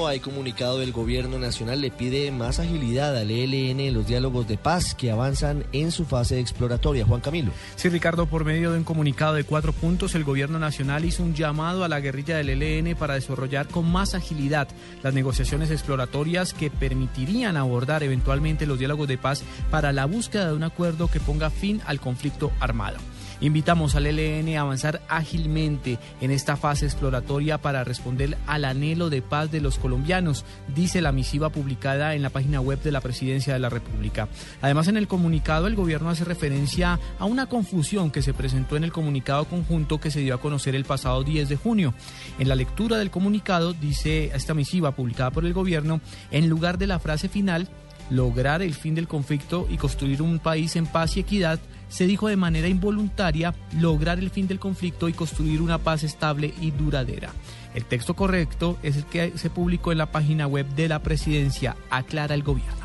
Hay comunicado del gobierno nacional le pide más agilidad al ELN en los diálogos de paz que avanzan en su fase exploratoria. Juan Camilo. Sí, Ricardo, por medio de un comunicado de cuatro puntos, el gobierno nacional hizo un llamado a la guerrilla del ELN para desarrollar con más agilidad las negociaciones exploratorias que permitirían abordar eventualmente los diálogos de paz para la búsqueda de un acuerdo que ponga fin al conflicto armado. Invitamos al ELN a avanzar ágilmente en esta fase exploratoria para responder al anhelo de paz de los colombianos, dice la misiva publicada en la página web de la Presidencia de la República. Además, en el comunicado el gobierno hace referencia a una confusión que se presentó en el comunicado conjunto que se dio a conocer el pasado 10 de junio. En la lectura del comunicado dice esta misiva publicada por el gobierno, en lugar de la frase final, lograr el fin del conflicto y construir un país en paz y equidad, se dijo de manera involuntaria lograr el fin del conflicto y construir una paz estable y duradera. El texto correcto es el que se publicó en la página web de la presidencia, aclara el gobierno.